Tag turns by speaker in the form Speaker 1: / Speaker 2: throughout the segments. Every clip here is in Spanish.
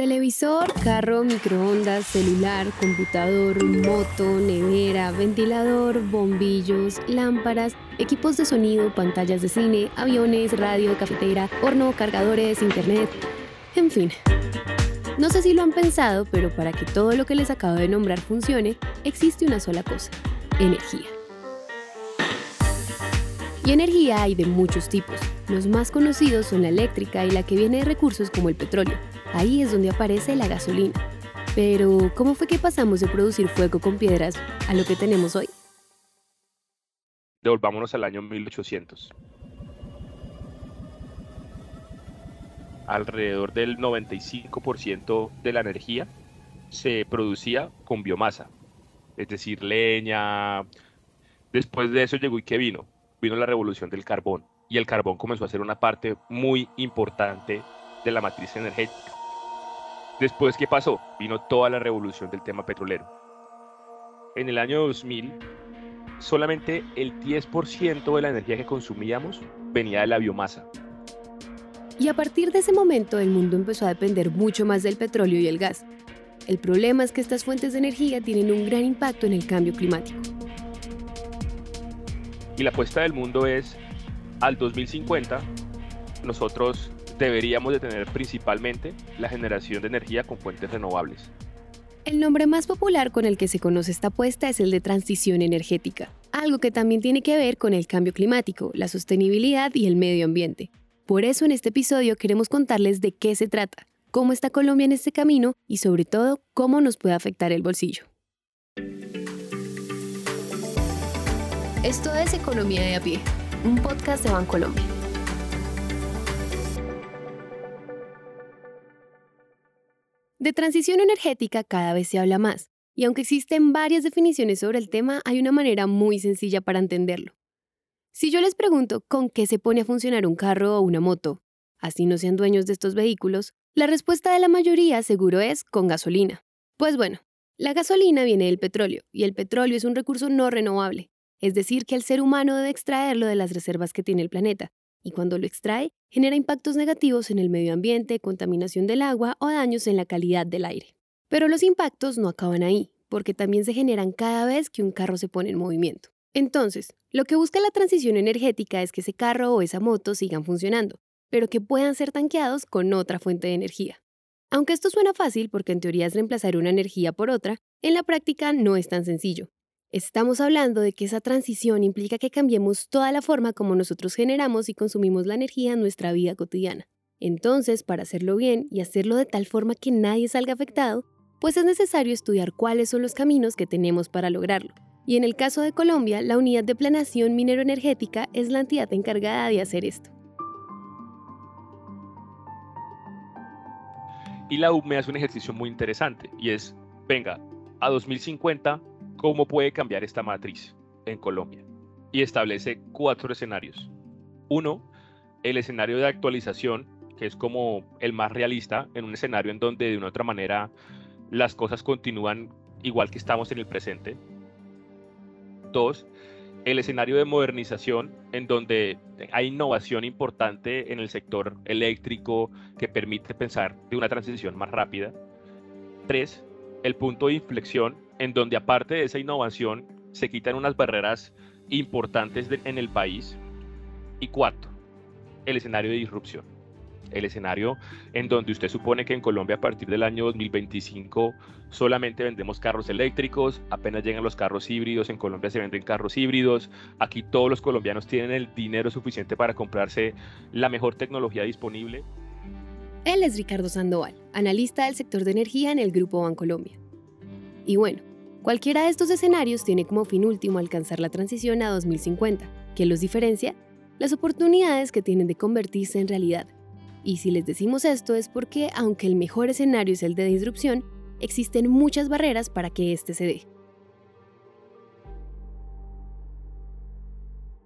Speaker 1: Televisor, carro, microondas, celular, computador, moto, nevera, ventilador, bombillos, lámparas, equipos de sonido, pantallas de cine, aviones, radio, cafetera, horno, cargadores, internet, en fin. No sé si lo han pensado, pero para que todo lo que les acabo de nombrar funcione, existe una sola cosa, energía. Y energía hay de muchos tipos. Los más conocidos son la eléctrica y la que viene de recursos como el petróleo. Ahí es donde aparece la gasolina. Pero, ¿cómo fue que pasamos de producir fuego con piedras a lo que tenemos hoy?
Speaker 2: Devolvámonos al año 1800. Alrededor del 95% de la energía se producía con biomasa, es decir, leña. Después de eso llegó y que vino, vino la revolución del carbón y el carbón comenzó a ser una parte muy importante de la matriz energética. Después, ¿qué pasó? Vino toda la revolución del tema petrolero. En el año 2000, solamente el 10% de la energía que consumíamos venía de la biomasa.
Speaker 1: Y a partir de ese momento el mundo empezó a depender mucho más del petróleo y el gas. El problema es que estas fuentes de energía tienen un gran impacto en el cambio climático.
Speaker 2: Y la apuesta del mundo es, al 2050, nosotros deberíamos de tener principalmente la generación de energía con fuentes renovables.
Speaker 1: El nombre más popular con el que se conoce esta apuesta es el de transición energética, algo que también tiene que ver con el cambio climático, la sostenibilidad y el medio ambiente. Por eso en este episodio queremos contarles de qué se trata, cómo está Colombia en este camino y sobre todo cómo nos puede afectar el bolsillo. Esto es Economía de a pie, un podcast de Bancolombia. De transición energética cada vez se habla más, y aunque existen varias definiciones sobre el tema, hay una manera muy sencilla para entenderlo. Si yo les pregunto con qué se pone a funcionar un carro o una moto, así no sean dueños de estos vehículos, la respuesta de la mayoría seguro es con gasolina. Pues bueno, la gasolina viene del petróleo, y el petróleo es un recurso no renovable, es decir, que el ser humano debe extraerlo de las reservas que tiene el planeta, y cuando lo extrae, genera impactos negativos en el medio ambiente, contaminación del agua o daños en la calidad del aire. Pero los impactos no acaban ahí, porque también se generan cada vez que un carro se pone en movimiento. Entonces, lo que busca la transición energética es que ese carro o esa moto sigan funcionando, pero que puedan ser tanqueados con otra fuente de energía. Aunque esto suena fácil porque en teoría es reemplazar una energía por otra, en la práctica no es tan sencillo, Estamos hablando de que esa transición implica que cambiemos toda la forma como nosotros generamos y consumimos la energía en nuestra vida cotidiana. Entonces, para hacerlo bien y hacerlo de tal forma que nadie salga afectado, pues es necesario estudiar cuáles son los caminos que tenemos para lograrlo. Y en el caso de Colombia, la Unidad de Planación Minero-Energética es la entidad encargada de hacer esto.
Speaker 2: Y la UME hace un ejercicio muy interesante y es, venga, a 2050 cómo puede cambiar esta matriz en Colombia y establece cuatro escenarios. Uno, el escenario de actualización, que es como el más realista, en un escenario en donde de una otra manera las cosas continúan igual que estamos en el presente. Dos, el escenario de modernización, en donde hay innovación importante en el sector eléctrico que permite pensar de una transición más rápida. Tres, el punto de inflexión en donde aparte de esa innovación se quitan unas barreras importantes en el país. Y cuatro, el escenario de disrupción. El escenario en donde usted supone que en Colombia a partir del año 2025 solamente vendemos carros eléctricos, apenas llegan los carros híbridos, en Colombia se venden carros híbridos, aquí todos los colombianos tienen el dinero suficiente para comprarse la mejor tecnología disponible.
Speaker 1: Él es Ricardo Sandoval, analista del sector de energía en el Grupo Bancolombia. Y bueno, Cualquiera de estos escenarios tiene como fin último alcanzar la transición a 2050. ¿Qué los diferencia? Las oportunidades que tienen de convertirse en realidad. Y si les decimos esto es porque, aunque el mejor escenario es el de disrupción, existen muchas barreras para que éste se dé.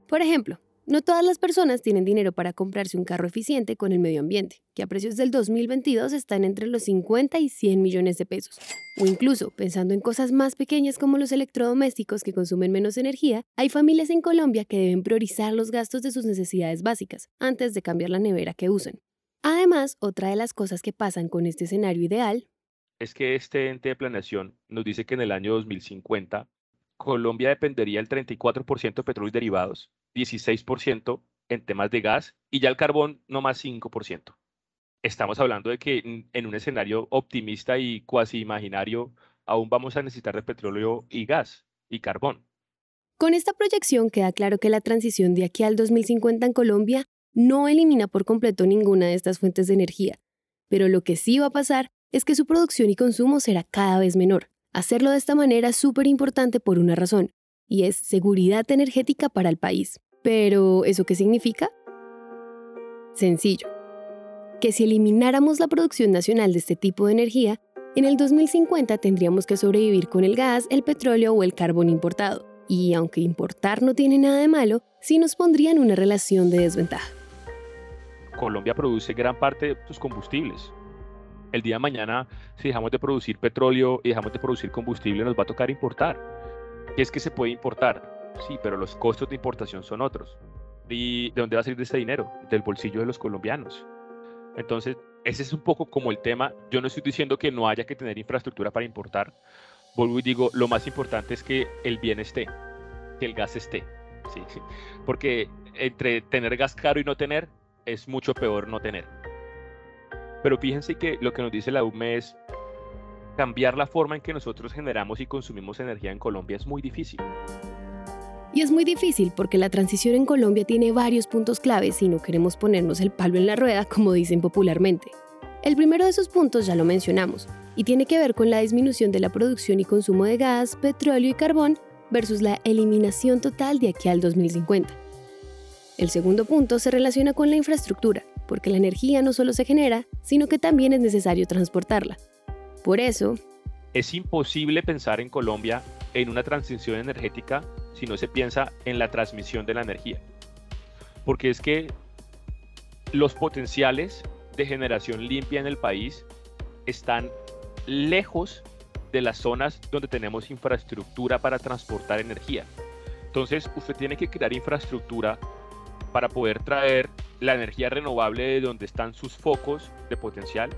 Speaker 1: Por ejemplo, no todas las personas tienen dinero para comprarse un carro eficiente con el medio ambiente, que a precios del 2022 están entre los 50 y 100 millones de pesos. O incluso, pensando en cosas más pequeñas como los electrodomésticos que consumen menos energía, hay familias en Colombia que deben priorizar los gastos de sus necesidades básicas antes de cambiar la nevera que usan. Además, otra de las cosas que pasan con este escenario ideal
Speaker 2: es que este ente de planeación nos dice que en el año 2050 Colombia dependería del 34% de petróleo derivados, 16% en temas de gas y ya el carbón no más 5%. Estamos hablando de que en un escenario optimista y cuasi imaginario aún vamos a necesitar de petróleo y gas y carbón.
Speaker 1: Con esta proyección queda claro que la transición de aquí al 2050 en Colombia no elimina por completo ninguna de estas fuentes de energía, pero lo que sí va a pasar es que su producción y consumo será cada vez menor. Hacerlo de esta manera es súper importante por una razón, y es seguridad energética para el país. Pero, ¿eso qué significa? Sencillo. Que si elimináramos la producción nacional de este tipo de energía, en el 2050 tendríamos que sobrevivir con el gas, el petróleo o el carbón importado. Y aunque importar no tiene nada de malo, sí nos pondría en una relación de desventaja.
Speaker 2: Colombia produce gran parte de sus combustibles. El día de mañana, si dejamos de producir petróleo y dejamos de producir combustible, nos va a tocar importar. ¿Qué es que se puede importar? Sí, pero los costos de importación son otros. ¿Y de dónde va a salir ese dinero? Del bolsillo de los colombianos. Entonces, ese es un poco como el tema. Yo no estoy diciendo que no haya que tener infraestructura para importar. Vuelvo y digo, lo más importante es que el bien esté, que el gas esté. Sí, sí. Porque entre tener gas caro y no tener, es mucho peor no tener. Pero fíjense que lo que nos dice la UME es cambiar la forma en que nosotros generamos y consumimos energía en Colombia es muy difícil.
Speaker 1: Y es muy difícil porque la transición en Colombia tiene varios puntos claves y no queremos ponernos el palo en la rueda, como dicen popularmente. El primero de esos puntos ya lo mencionamos, y tiene que ver con la disminución de la producción y consumo de gas, petróleo y carbón versus la eliminación total de aquí al 2050. El segundo punto se relaciona con la infraestructura, porque la energía no solo se genera, sino que también es necesario transportarla. Por eso...
Speaker 2: Es imposible pensar en Colombia en una transición energética si no se piensa en la transmisión de la energía. Porque es que los potenciales de generación limpia en el país están lejos de las zonas donde tenemos infraestructura para transportar energía. Entonces, usted tiene que crear infraestructura para poder traer la energía renovable de donde están sus focos de potencial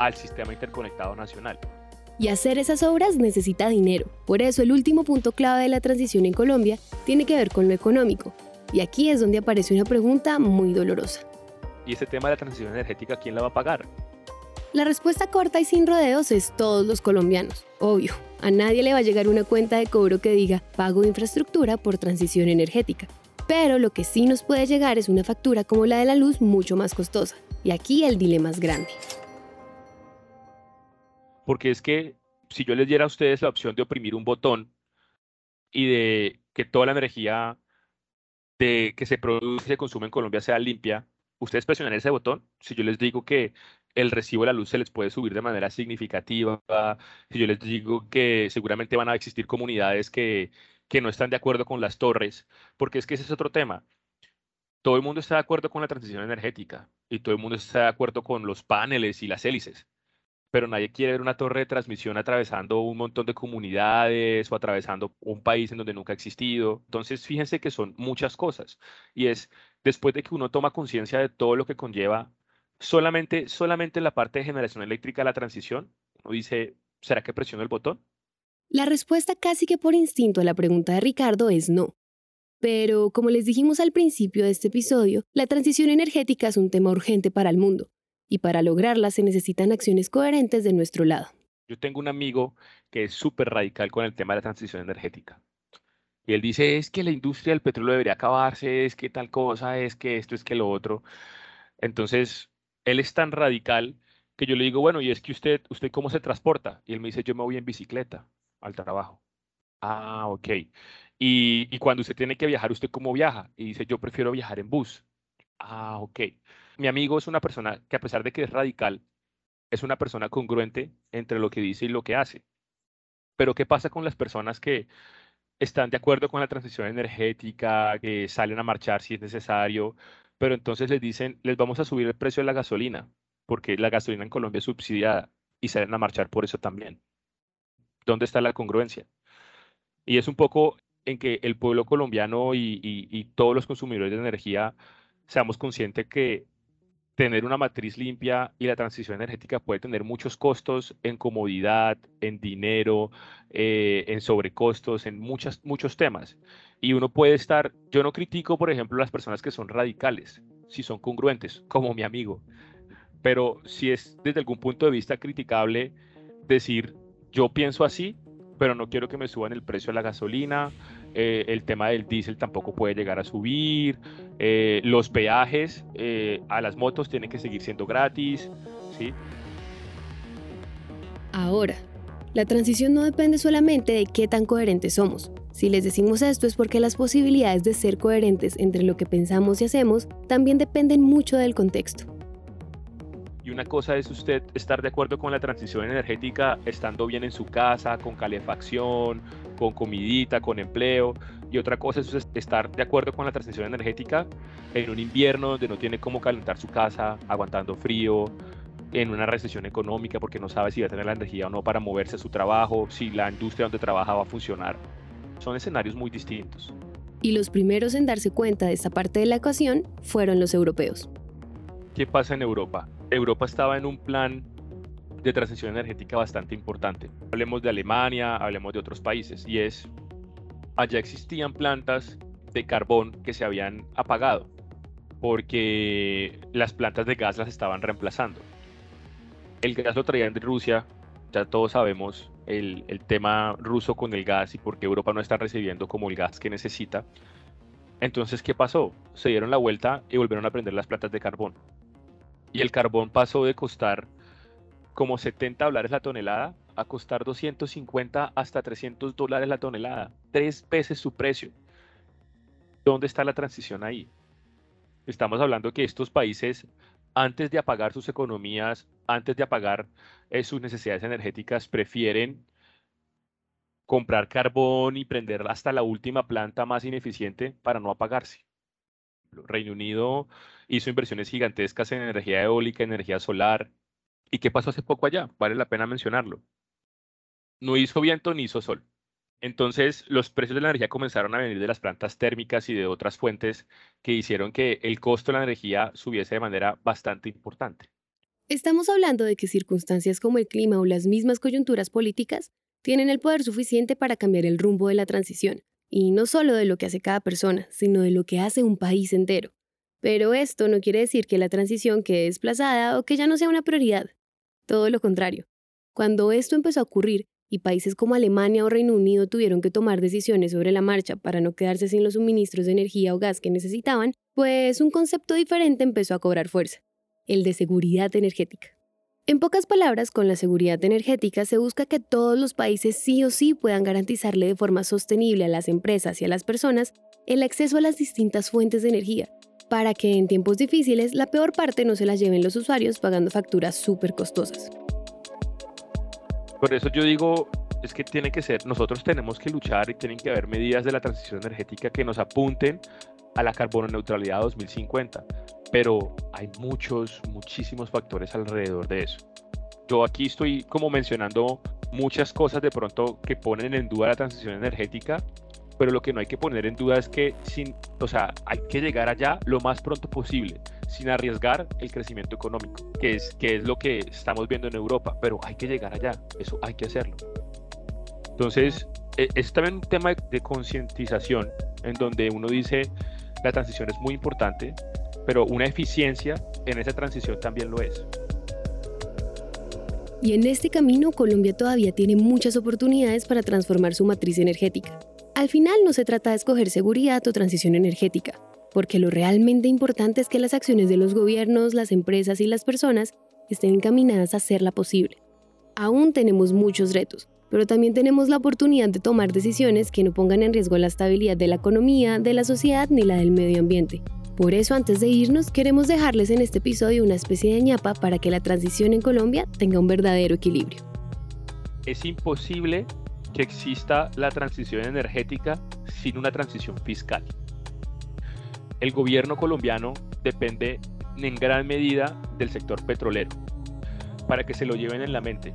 Speaker 2: al sistema interconectado nacional.
Speaker 1: Y hacer esas obras necesita dinero. Por eso el último punto clave de la transición en Colombia tiene que ver con lo económico. Y aquí es donde aparece una pregunta muy dolorosa.
Speaker 2: ¿Y ese tema de la transición energética quién la va a pagar?
Speaker 1: La respuesta corta y sin rodeos es todos los colombianos. Obvio, a nadie le va a llegar una cuenta de cobro que diga pago de infraestructura por transición energética. Pero lo que sí nos puede llegar es una factura como la de la luz mucho más costosa. Y aquí el dilema es grande.
Speaker 2: Porque es que si yo les diera a ustedes la opción de oprimir un botón y de que toda la energía que se produce y se consume en Colombia sea limpia, ustedes presionan ese botón. Si yo les digo que el recibo de la luz se les puede subir de manera significativa, si yo les digo que seguramente van a existir comunidades que, que no están de acuerdo con las torres, porque es que ese es otro tema. Todo el mundo está de acuerdo con la transición energética y todo el mundo está de acuerdo con los paneles y las hélices pero nadie quiere ver una torre de transmisión atravesando un montón de comunidades o atravesando un país en donde nunca ha existido. Entonces, fíjense que son muchas cosas. Y es después de que uno toma conciencia de todo lo que conlleva, solamente, solamente la parte de generación eléctrica, la transición, uno dice, ¿será que presiono el botón?
Speaker 1: La respuesta casi que por instinto a la pregunta de Ricardo es no. Pero, como les dijimos al principio de este episodio, la transición energética es un tema urgente para el mundo y para lograrla se necesitan acciones coherentes de nuestro lado.
Speaker 2: Yo tengo un amigo que es súper radical con el tema de la transición energética. Y él dice, es que la industria del petróleo debería acabarse, es que tal cosa, es que esto, es que lo otro. Entonces, él es tan radical que yo le digo, bueno, y es que usted, ¿usted cómo se transporta? Y él me dice, yo me voy en bicicleta al trabajo. Ah, ok. Y, y cuando usted tiene que viajar, ¿usted cómo viaja? Y dice, yo prefiero viajar en bus. Ah, ok mi amigo es una persona que a pesar de que es radical, es una persona congruente entre lo que dice y lo que hace. Pero ¿qué pasa con las personas que están de acuerdo con la transición energética, que salen a marchar si es necesario, pero entonces les dicen, les vamos a subir el precio de la gasolina, porque la gasolina en Colombia es subsidiada y salen a marchar por eso también? ¿Dónde está la congruencia? Y es un poco en que el pueblo colombiano y, y todos los consumidores de energía seamos conscientes que tener una matriz limpia y la transición energética puede tener muchos costos en comodidad, en dinero, eh, en sobrecostos, en muchas, muchos temas. Y uno puede estar, yo no critico, por ejemplo, las personas que son radicales, si son congruentes, como mi amigo, pero si es desde algún punto de vista criticable decir, yo pienso así, pero no quiero que me suban el precio de la gasolina, eh, el tema del diésel tampoco puede llegar a subir, eh, los peajes eh, a las motos tienen que seguir siendo gratis, ¿sí?
Speaker 1: Ahora, la transición no depende solamente de qué tan coherentes somos. Si les decimos esto es porque las posibilidades de ser coherentes entre lo que pensamos y hacemos también dependen mucho del contexto.
Speaker 2: Y una cosa es usted estar de acuerdo con la transición energética estando bien en su casa, con calefacción, con comidita, con empleo. Y otra cosa es estar de acuerdo con la transición energética en un invierno donde no tiene cómo calentar su casa, aguantando frío, en una recesión económica porque no sabe si va a tener la energía o no para moverse a su trabajo, si la industria donde trabaja va a funcionar. Son escenarios muy distintos.
Speaker 1: Y los primeros en darse cuenta de esta parte de la ecuación fueron los europeos.
Speaker 2: ¿Qué pasa en Europa? Europa estaba en un plan de transición energética bastante importante. Hablemos de Alemania, hablemos de otros países, y es, allá existían plantas de carbón que se habían apagado porque las plantas de gas las estaban reemplazando. El gas lo traían de Rusia, ya todos sabemos el, el tema ruso con el gas y por qué Europa no está recibiendo como el gas que necesita. Entonces, ¿qué pasó? Se dieron la vuelta y volvieron a prender las plantas de carbón y el carbón pasó de costar como 70 dólares la tonelada a costar 250 hasta 300 dólares la tonelada, tres veces su precio. ¿Dónde está la transición ahí? Estamos hablando que estos países, antes de apagar sus economías, antes de apagar eh, sus necesidades energéticas, prefieren comprar carbón y prender hasta la última planta más ineficiente para no apagarse. Reino Unido hizo inversiones gigantescas en energía eólica, energía solar. ¿Y qué pasó hace poco allá? Vale la pena mencionarlo. No hizo viento ni hizo sol. Entonces, los precios de la energía comenzaron a venir de las plantas térmicas y de otras fuentes que hicieron que el costo de la energía subiese de manera bastante importante.
Speaker 1: Estamos hablando de que circunstancias como el clima o las mismas coyunturas políticas tienen el poder suficiente para cambiar el rumbo de la transición, y no solo de lo que hace cada persona, sino de lo que hace un país entero. Pero esto no quiere decir que la transición quede desplazada o que ya no sea una prioridad. Todo lo contrario. Cuando esto empezó a ocurrir y países como Alemania o Reino Unido tuvieron que tomar decisiones sobre la marcha para no quedarse sin los suministros de energía o gas que necesitaban, pues un concepto diferente empezó a cobrar fuerza, el de seguridad energética. En pocas palabras, con la seguridad energética se busca que todos los países sí o sí puedan garantizarle de forma sostenible a las empresas y a las personas el acceso a las distintas fuentes de energía, para que en tiempos difíciles la peor parte no se la lleven los usuarios pagando facturas súper costosas.
Speaker 2: Por eso yo digo, es que tiene que ser, nosotros tenemos que luchar y tienen que haber medidas de la transición energética que nos apunten a la carbono neutralidad 2050 pero hay muchos, muchísimos factores alrededor de eso. Yo aquí estoy como mencionando muchas cosas de pronto que ponen en duda la transición energética, pero lo que no hay que poner en duda es que sin, o sea, hay que llegar allá lo más pronto posible, sin arriesgar el crecimiento económico, que es, que es lo que estamos viendo en Europa, pero hay que llegar allá, eso hay que hacerlo. Entonces, e, es también un tema de concientización en donde uno dice, la transición es muy importante, pero una eficiencia en esa transición también lo es.
Speaker 1: Y en este camino Colombia todavía tiene muchas oportunidades para transformar su matriz energética. Al final no se trata de escoger seguridad o transición energética, porque lo realmente importante es que las acciones de los gobiernos, las empresas y las personas estén encaminadas a hacerla posible. Aún tenemos muchos retos, pero también tenemos la oportunidad de tomar decisiones que no pongan en riesgo la estabilidad de la economía, de la sociedad ni la del medio ambiente. Por eso, antes de irnos, queremos dejarles en este episodio una especie de ñapa para que la transición en Colombia tenga un verdadero equilibrio.
Speaker 2: Es imposible que exista la transición energética sin una transición fiscal. El gobierno colombiano depende en gran medida del sector petrolero. Para que se lo lleven en la mente,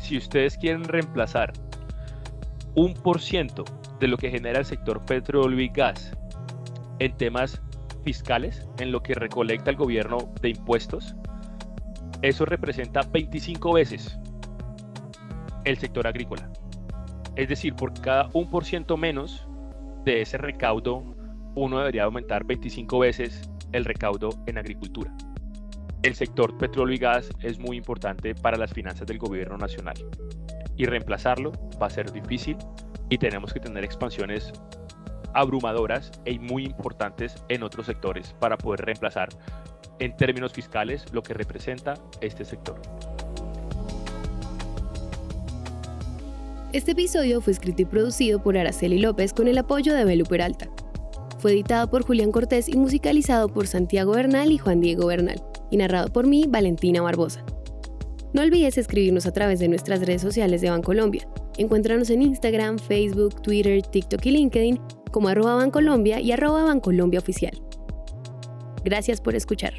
Speaker 2: si ustedes quieren reemplazar un por ciento de lo que genera el sector petróleo y gas en temas fiscales, en lo que recolecta el gobierno de impuestos, eso representa 25 veces el sector agrícola. Es decir, por cada 1% menos de ese recaudo, uno debería aumentar 25 veces el recaudo en agricultura. El sector petróleo y gas es muy importante para las finanzas del gobierno nacional y reemplazarlo va a ser difícil y tenemos que tener expansiones abrumadoras y muy importantes en otros sectores para poder reemplazar en términos fiscales lo que representa este sector.
Speaker 1: Este episodio fue escrito y producido por Araceli López con el apoyo de Belu Peralta. Fue editado por Julián Cortés y musicalizado por Santiago Bernal y Juan Diego Bernal, y narrado por mí, Valentina Barbosa. No olvides escribirnos a través de nuestras redes sociales de Bancolombia. Encuéntranos en Instagram, Facebook, Twitter, TikTok y LinkedIn como arroba Bancolombia y arroba Bancolombia Oficial. Gracias por escuchar.